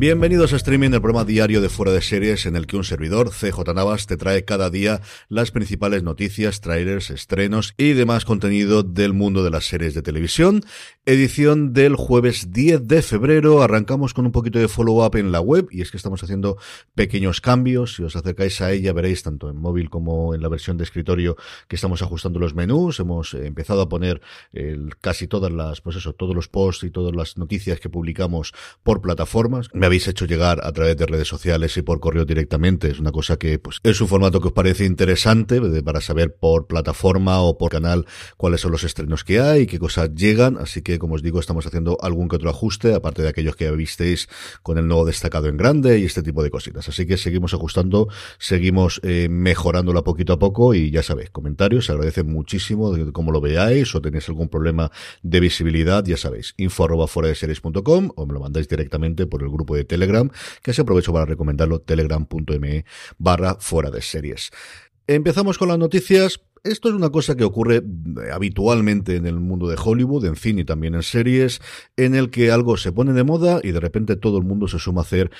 Bienvenidos a streaming, el programa diario de Fuera de Series, en el que un servidor, CJ Navas, te trae cada día las principales noticias, trailers, estrenos y demás contenido del mundo de las series de televisión. Edición del jueves 10 de febrero. Arrancamos con un poquito de follow-up en la web, y es que estamos haciendo pequeños cambios. Si os acercáis a ella, veréis tanto en móvil como en la versión de escritorio que estamos ajustando los menús. Hemos empezado a poner casi todas las, pues eso, todos los posts y todas las noticias que publicamos por plataformas. Habéis hecho llegar a través de redes sociales y por correo directamente. Es una cosa que pues es un formato que os parece interesante para saber por plataforma o por canal cuáles son los estrenos que hay, qué cosas llegan. Así que, como os digo, estamos haciendo algún que otro ajuste, aparte de aquellos que visteis con el nuevo destacado en grande y este tipo de cositas. Así que seguimos ajustando, seguimos eh, mejorándola poquito a poco y ya sabéis, comentarios, agradece muchísimo de cómo lo veáis o tenéis algún problema de visibilidad, ya sabéis, info arroba fuera de series.com o me lo mandáis directamente por el grupo de Telegram, que se aprovecho para recomendarlo, telegram.me barra fuera de series. Empezamos con las noticias. Esto es una cosa que ocurre eh, habitualmente en el mundo de Hollywood, en cine y también en series, en el que algo se pone de moda y de repente todo el mundo se suma a hacer,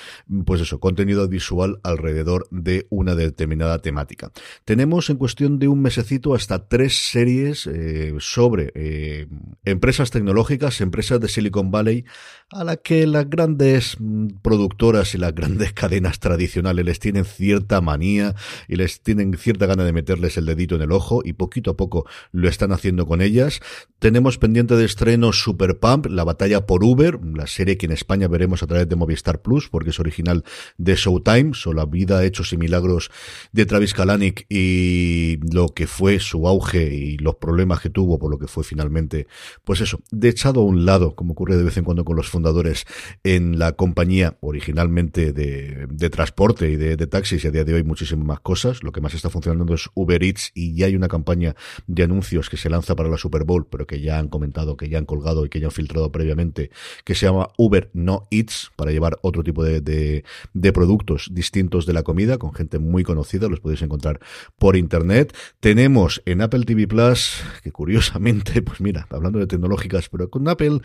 pues eso, contenido visual alrededor de una determinada temática. Tenemos en cuestión de un mesecito hasta tres series eh, sobre eh, empresas tecnológicas, empresas de Silicon Valley, a la que las grandes mm, productoras y las grandes cadenas tradicionales les tienen cierta manía y les tienen cierta gana de meterles el dedito en el ojo y poquito a poco lo están haciendo con ellas. Tenemos pendiente de estreno Super Pump, la batalla por Uber, la serie que en España veremos a través de Movistar Plus, porque es original de Showtime, o la vida, hechos y milagros de Travis Kalanick y lo que fue su auge y los problemas que tuvo por lo que fue finalmente, pues eso, de echado a un lado, como ocurre de vez en cuando con los fundadores en la compañía originalmente de, de transporte y de, de taxis y a día de hoy muchísimas más cosas. Lo que más está funcionando es Uber Eats y ya hay una campaña de anuncios que se lanza para la Super Bowl, pero que ya han comentado, que ya han colgado y que ya han filtrado previamente, que se llama Uber No Eats, para llevar otro tipo de, de, productos distintos de la comida, con gente muy conocida, los podéis encontrar por internet. Tenemos en Apple TV Plus, que curiosamente, pues mira, hablando de tecnológicas, pero con Apple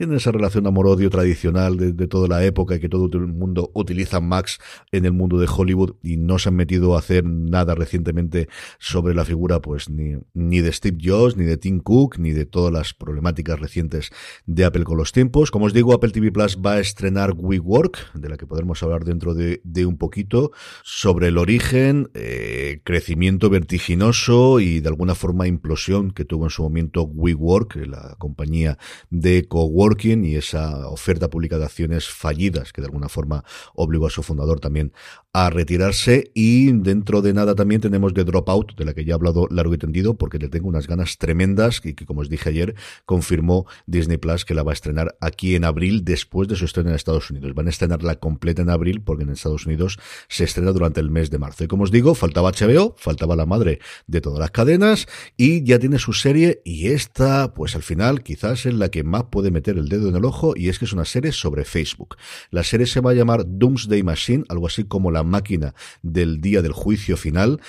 tienen esa relación amor-odio tradicional de, toda la época y que todo el mundo utiliza Max en el mundo de Hollywood y no se han metido a hacer nada recientemente sobre la figura pues ni, ni de Steve Jobs, ni de Tim Cook, ni de todas las problemáticas recientes de Apple con los tiempos. Como os digo, Apple TV Plus va a estrenar WeWork, de la que podremos hablar dentro de, un poquito, sobre el origen, eh, crecimiento vertiginoso y de alguna forma implosión que tuvo en su momento WeWork, la compañía de coworking y esa oferta pública de acciones fallidas que de alguna forma obligó a su fundador también a retirarse y dentro de nada también tenemos The Dropout de la que ya he hablado largo y tendido porque le tengo unas ganas tremendas y que como os dije ayer confirmó Disney Plus que la va a estrenar aquí en abril después de su estreno en Estados Unidos. Van a estrenarla completa en abril porque en Estados Unidos se estrena durante el mes de marzo. Y como os digo, faltaba HBO, faltaba la madre de todas las cadenas y ya tiene su serie y esta pues al final quizás es la que más puede meter el dedo en el ojo y es que es una serie sobre Facebook. La serie se va a llamar Doomsday Machine, algo así como la máquina del día del juicio final.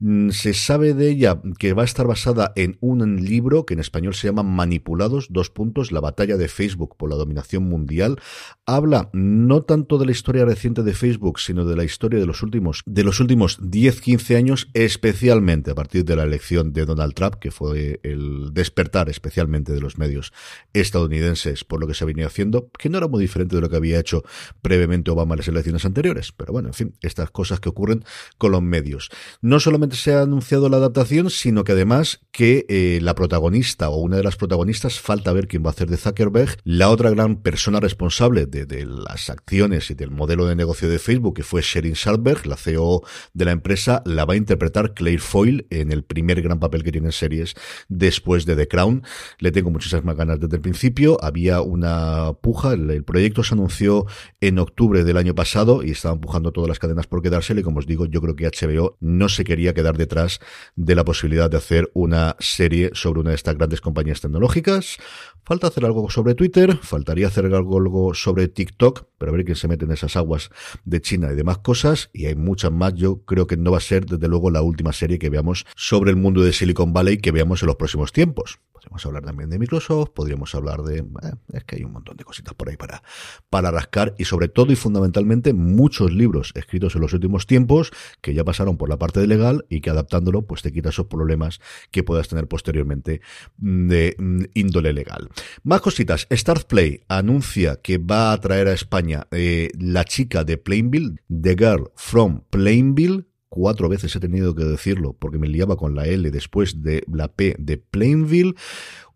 Mm, se sabe de ella que va a estar basada en un libro que en español se llama Manipulados, dos puntos, la batalla de Facebook por la dominación mundial. Habla no tanto de la historia reciente de Facebook, sino de la historia de los últimos, de los últimos 10, 15 años, especialmente a partir de la elección de Donald Trump, que fue el despertar especialmente de los medios estadounidenses por lo que se venido haciendo, que no era muy diferente de lo que había hecho previamente Obama en las elecciones anteriores. Pero bueno, en fin, estas cosas que ocurren con los medios. No solamente se ha anunciado la adaptación, sino que además que eh, la protagonista o una de las protagonistas, falta ver quién va a hacer de Zuckerberg, la otra gran persona responsable de, las acciones y del modelo de negocio de Facebook, que fue Sherin Sandberg, la CEO de la empresa, la va a interpretar Claire Foyle en el primer gran papel que tiene en series después de The Crown. Le tengo muchísimas ganas desde el principio. Había una puja, el, proyecto se anunció en octubre del año pasado y estaba empujando todas las cadenas por quedársele. Como os digo, yo creo que HBO no se quería quedar detrás de la posibilidad de hacer una serie sobre una de estas grandes compañías tecnológicas. Falta hacer algo sobre Twitter, faltaría hacer algo sobre TikTok, pero a ver quién se mete en esas aguas de China y demás cosas, y hay muchas más. Yo creo que no va a ser, desde luego, la última serie que veamos sobre el mundo de Silicon Valley que veamos en los próximos tiempos. Podríamos hablar también de Microsoft, podríamos hablar de... Eh, es que hay un montón de cositas por ahí para, para rascar y sobre todo y fundamentalmente muchos libros escritos en los últimos tiempos que ya pasaron por la parte de legal y que adaptándolo pues te quita esos problemas que puedas tener posteriormente mm, de mm, índole legal. Más cositas. Start Play anuncia que va a traer a España eh, la chica de Plainville, The Girl from Plainville, cuatro veces he tenido que decirlo porque me liaba con la L después de la P de Plainville.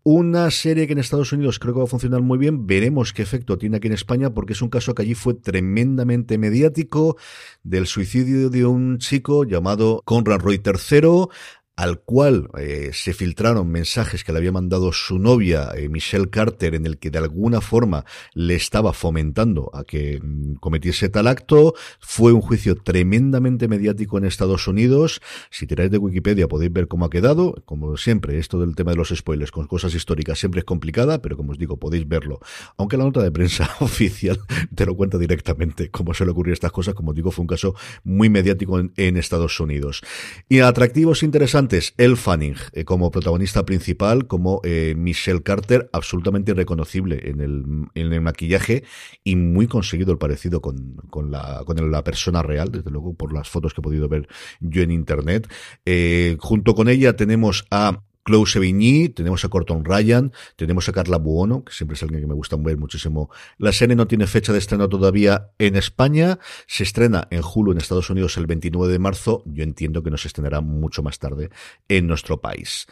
Una serie que en Estados Unidos creo que va a funcionar muy bien. Veremos qué efecto tiene aquí en España porque es un caso que allí fue tremendamente mediático del suicidio de un chico llamado Conrad Roy III al cual eh, se filtraron mensajes que le había mandado su novia, eh, Michelle Carter, en el que de alguna forma le estaba fomentando a que mm, cometiese tal acto. Fue un juicio tremendamente mediático en Estados Unidos. Si tiráis de Wikipedia podéis ver cómo ha quedado. Como siempre, esto del tema de los spoilers con cosas históricas siempre es complicada, pero como os digo, podéis verlo. Aunque la nota de prensa oficial te lo cuenta directamente cómo se le ocurrió estas cosas. Como os digo, fue un caso muy mediático en, en Estados Unidos. Y atractivos interesantes antes, El Fanning eh, como protagonista principal, como eh, Michelle Carter, absolutamente irreconocible en el, en el maquillaje y muy conseguido el parecido con, con, la, con la persona real, desde luego por las fotos que he podido ver yo en internet. Eh, junto con ella tenemos a Chloe Sevigny, tenemos a Corton Ryan, tenemos a Carla Buono, que siempre es alguien que me gusta ver muchísimo. La serie no tiene fecha de estreno todavía en España, se estrena en Hulu en Estados Unidos el 29 de marzo, yo entiendo que nos estrenará mucho más tarde en nuestro país.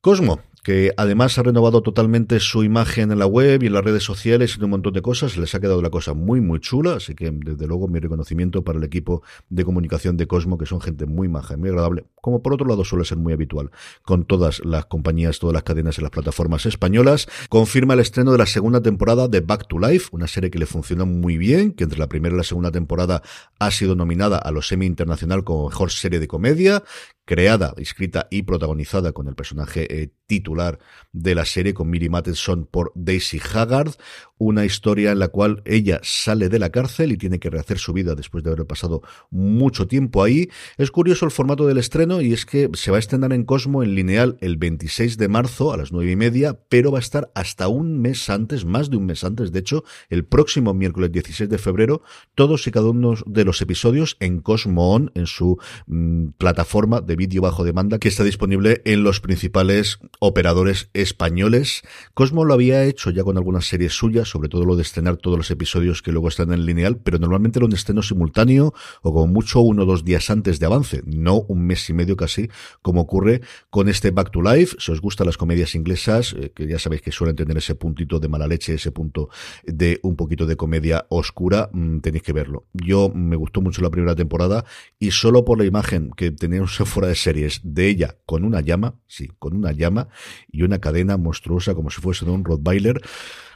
Cosmo, que además ha renovado totalmente su imagen en la web y en las redes sociales y un montón de cosas. Les ha quedado la cosa muy, muy chula, así que desde luego mi reconocimiento para el equipo de comunicación de Cosmo, que son gente muy maja y muy agradable, como por otro lado suele ser muy habitual con todas las compañías, todas las cadenas y las plataformas españolas. Confirma el estreno de la segunda temporada de Back to Life, una serie que le funcionó muy bien, que entre la primera y la segunda temporada ha sido nominada a los Emmy Internacional como mejor serie de comedia, creada, escrita y protagonizada con el personaje eh, titular de la serie, con Miri Matheson por Daisy Haggard, una historia en la cual ella sale de la cárcel y tiene que rehacer su vida después de haber pasado mucho tiempo ahí. Es curioso el formato del estreno y es que se va a estrenar en Cosmo en lineal el 26 de marzo a las nueve y media, pero va a estar hasta un mes antes, más de un mes antes, de hecho, el próximo miércoles 16 de febrero, todos y cada uno de los episodios en Cosmo On, en su mm, plataforma de vídeo bajo demanda que está disponible en los principales operadores españoles. Cosmo lo había hecho ya con algunas series suyas, sobre todo lo de estrenar todos los episodios que luego están en lineal, pero normalmente era un estreno simultáneo o como mucho uno o dos días antes de avance, no un mes y medio casi, como ocurre con este Back to Life. Si os gustan las comedias inglesas, eh, que ya sabéis que suelen tener ese puntito de mala leche, ese punto de un poquito de comedia oscura, mm, tenéis que verlo. Yo me gustó mucho la primera temporada y solo por la imagen que teníamos de series de ella con una llama, sí, con una llama y una cadena monstruosa como si fuese de un Rottweiler,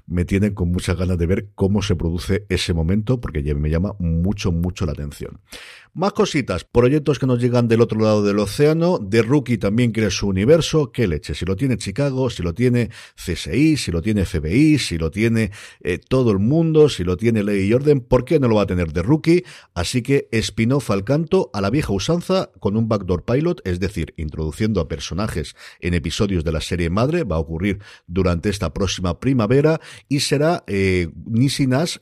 me tienen con muchas ganas de ver cómo se produce ese momento, porque me llama mucho, mucho la atención. Más cositas, proyectos que nos llegan del otro lado del océano. De Rookie también quiere su universo. ¿Qué leche? Si lo tiene Chicago, si lo tiene CSI, si lo tiene FBI, si lo tiene eh, todo el mundo, si lo tiene Ley y Orden, ¿por qué no lo va a tener de Rookie? Así que spin-off al canto a la vieja usanza con un backdoor pilot, es decir, introduciendo a personajes en episodios de la serie madre. Va a ocurrir durante esta próxima primavera y será eh,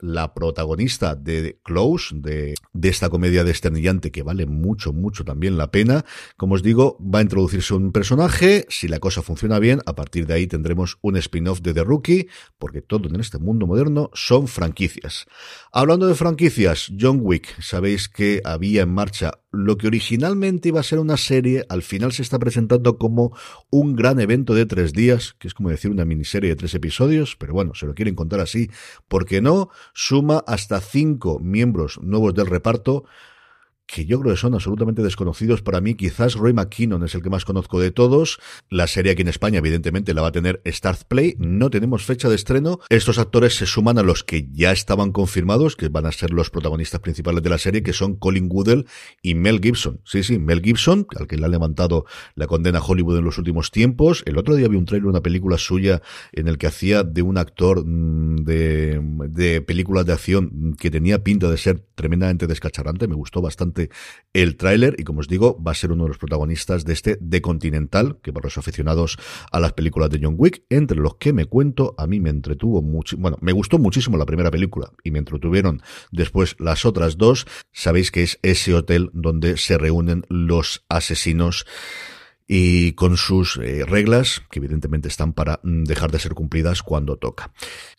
la protagonista de Close, de, de esta comedia de este que vale mucho, mucho también la pena. Como os digo, va a introducirse un personaje. Si la cosa funciona bien, a partir de ahí tendremos un spin-off de The Rookie, porque todo en este mundo moderno son franquicias. Hablando de franquicias, John Wick, sabéis que había en marcha lo que originalmente iba a ser una serie, al final se está presentando como un gran evento de tres días, que es como decir una miniserie de tres episodios, pero bueno, se lo quieren contar así, porque no, suma hasta cinco miembros nuevos del reparto, que yo creo que son absolutamente desconocidos para mí. Quizás Roy McKinnon es el que más conozco de todos. La serie aquí en España, evidentemente, la va a tener Start Play. No tenemos fecha de estreno. Estos actores se suman a los que ya estaban confirmados, que van a ser los protagonistas principales de la serie, que son Colin Woodell y Mel Gibson. Sí, sí, Mel Gibson, al que le ha levantado la condena a Hollywood en los últimos tiempos. El otro día vi un trailer, una película suya, en el que hacía de un actor mm, de, de películas de acción que tenía pinta de ser tremendamente descacharrante. Me gustó bastante el tráiler y como os digo va a ser uno de los protagonistas de este The Continental que para los aficionados a las películas de John Wick entre los que me cuento a mí me entretuvo mucho bueno me gustó muchísimo la primera película y me entretuvieron después las otras dos. Sabéis que es ese hotel donde se reúnen los asesinos y con sus eh, reglas, que evidentemente están para mm, dejar de ser cumplidas cuando toca.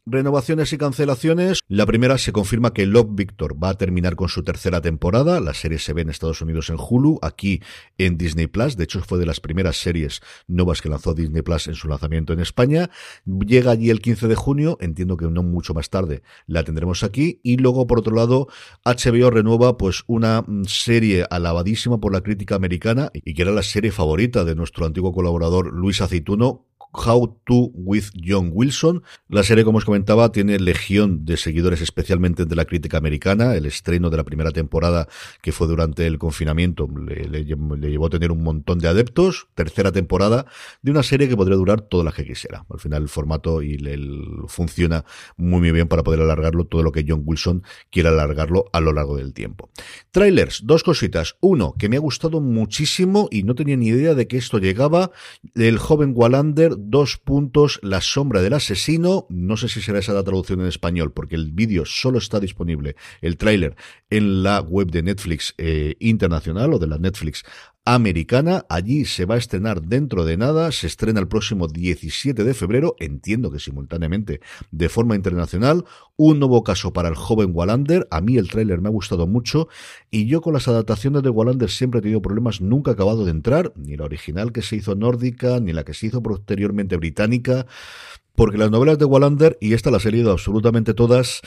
Renovaciones y cancelaciones. La primera se confirma que Love Victor va a terminar con su tercera temporada. La serie se ve en Estados Unidos en Hulu, aquí en Disney Plus. De hecho, fue de las primeras series nuevas que lanzó Disney Plus en su lanzamiento en España. Llega allí el 15 de junio. Entiendo que no mucho más tarde la tendremos aquí. Y luego, por otro lado, HBO renueva pues una mm, serie alabadísima por la crítica americana y que era la serie favorita de nuestro antiguo colaborador Luis Aceituno How to with John Wilson. La serie, como os comentaba, tiene legión de seguidores, especialmente de la crítica americana. El estreno de la primera temporada, que fue durante el confinamiento, le, llevó a tener un montón de adeptos. Tercera temporada de una serie que podría durar toda la que quisiera. Al final, el formato y el, funciona muy, muy bien para poder alargarlo todo lo que John Wilson quiera alargarlo a lo largo del tiempo. Trailers, dos cositas. Uno, que me ha gustado muchísimo y no tenía ni idea de que esto llegaba. El joven Wallander dos puntos, La sombra del asesino. No sé si será esa la traducción en español, porque el vídeo solo está disponible, el tráiler, en la web de Netflix eh, internacional o de la Netflix americana. Allí se va a estrenar dentro de nada. Se estrena el próximo 17 de febrero. Entiendo que simultáneamente de forma internacional. Un nuevo caso para el joven Wallander. A mí el tráiler me ha gustado mucho. Y yo con las adaptaciones de Wallander siempre he tenido problemas. Nunca he acabado de entrar. Ni la original que se hizo nórdica, ni la que se hizo posteriormente británica. Porque las novelas de Wallander, y esta las he leído absolutamente todas,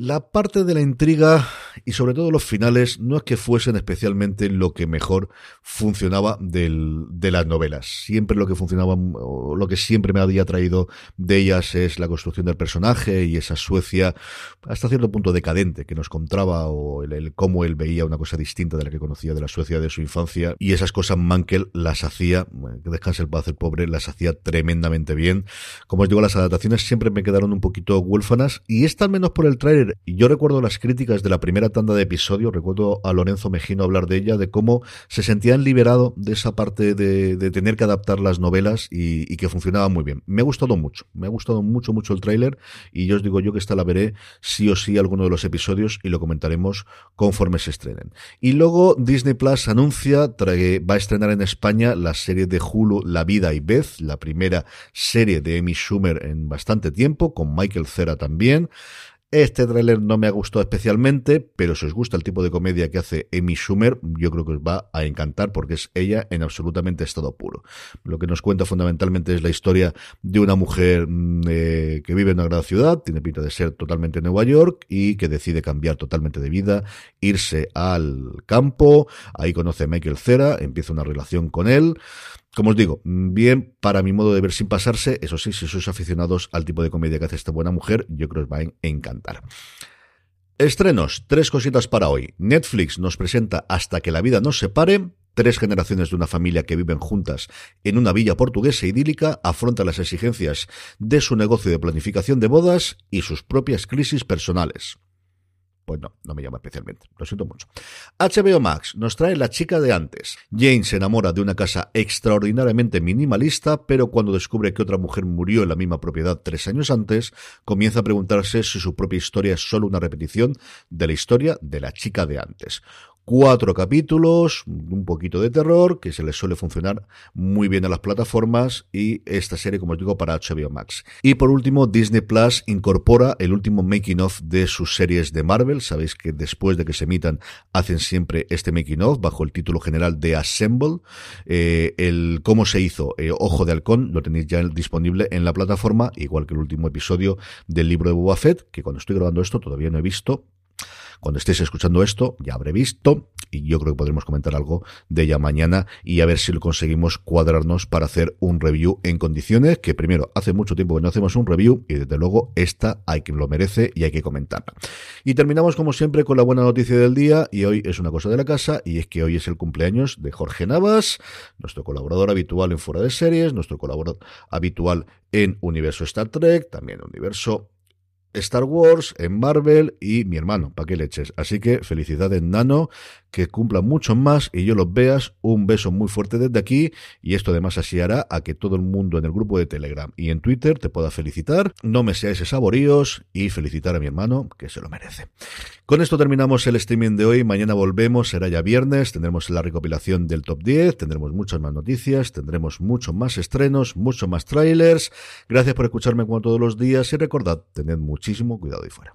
la parte de la intriga y sobre todo los finales no es que fuesen especialmente lo que mejor funcionaba de las novelas. Siempre lo que funcionaba, o lo que siempre me había traído de ellas es la construcción del personaje y esa Suecia hasta cierto punto decadente que nos contaba o el, cómo él veía una cosa distinta de la que conocía de la Suecia de su infancia y esas cosas Mankel las hacía, que descanse el paz pobre, las hacía tremendamente bien. Como os digo, las adaptaciones siempre me quedaron un poquito huérfanas y esta al menos por el trailer yo recuerdo las críticas de la primera tanda de episodios, recuerdo a Lorenzo Mejino hablar de ella, de cómo se sentían liberado de esa parte de, tener que adaptar las novelas y, que funcionaba muy bien. Me ha gustado mucho, me ha gustado mucho, mucho el tráiler y yo os digo yo que esta la veré sí o sí alguno de los episodios y lo comentaremos conforme se estrenen. Y luego Disney Plus anuncia, trae, va a estrenar en España la serie de Hulu La Vida y Beth, la primera serie de Amy Schumer en bastante tiempo, con Michael Cera también. Este tráiler no me ha gustado especialmente, pero si os gusta el tipo de comedia que hace Amy Schumer, yo creo que os va a encantar porque es ella en absolutamente estado puro. Lo que nos cuenta fundamentalmente es la historia de una mujer mm, eh, que vive en una gran ciudad, tiene pinta de ser totalmente Nueva York y que decide cambiar totalmente de vida, irse al campo, ahí conoce a Michael Cera, empieza una relación con él Como os digo, bien para mi modo de ver sin pasarse, eso sí, si sois aficionados al tipo de comedia que hace esta buena mujer, yo creo que os va a encantar. Estrenos, tres cositas para hoy. Netflix nos presenta Hasta que la vida nos separe. Tres generaciones de una familia que viven juntas en una villa portuguesa idílica afrontan las exigencias de su negocio de planificación de bodas y sus propias crisis personales. Pues no, no me llama especialmente. Lo siento mucho. HBO Max nos trae La chica de antes. Jane se enamora de una casa extraordinariamente minimalista, pero cuando descubre que otra mujer murió en la misma propiedad tres años antes, comienza a preguntarse si su propia historia es solo una repetición de la historia de la chica de antes cuatro capítulos, un poquito de terror, que se les suele funcionar muy bien a las plataformas, y esta serie, como os digo, para HBO Max. Y por último, Disney Plus incorpora el último making of de sus series de Marvel. Sabéis que después de que se emitan, hacen siempre este making of bajo el título general de Assemble. Eh, el cómo se hizo eh, Ojo de Halcón lo tenéis ya disponible en la plataforma, igual que el último episodio del libro de Boba Fett, que cuando estoy grabando esto todavía no he visto, cuando estéis escuchando esto, ya habré visto y yo creo que podremos comentar algo de ella mañana y a ver si lo conseguimos cuadrarnos para hacer un review en condiciones, que primero, hace mucho tiempo que no hacemos un review y desde luego esta hay quien lo merece y hay que comentarla. Y terminamos como siempre con la buena noticia del día y hoy es una cosa de la casa y es que hoy es el cumpleaños de Jorge Navas, nuestro colaborador habitual en Fuera de Series, nuestro colaborador habitual en Universo Star Trek, también Universo Star Wars, en Marvel y mi hermano, ¿para qué leches? Así que felicidades Nano, que cumpla mucho más y yo los veas. Un beso muy fuerte desde aquí y esto además así hará a que todo el mundo en el grupo de Telegram y en Twitter te pueda felicitar. No me seáis saboríos y felicitar a mi hermano, que se lo merece. Con esto terminamos el streaming de hoy. Mañana volvemos, será ya viernes, tendremos la recopilación del top 10, tendremos muchas más noticias, tendremos muchos más estrenos, muchos más trailers. Gracias por escucharme como todos los días y recordad, tened muchísimo cuidado ahí fuera.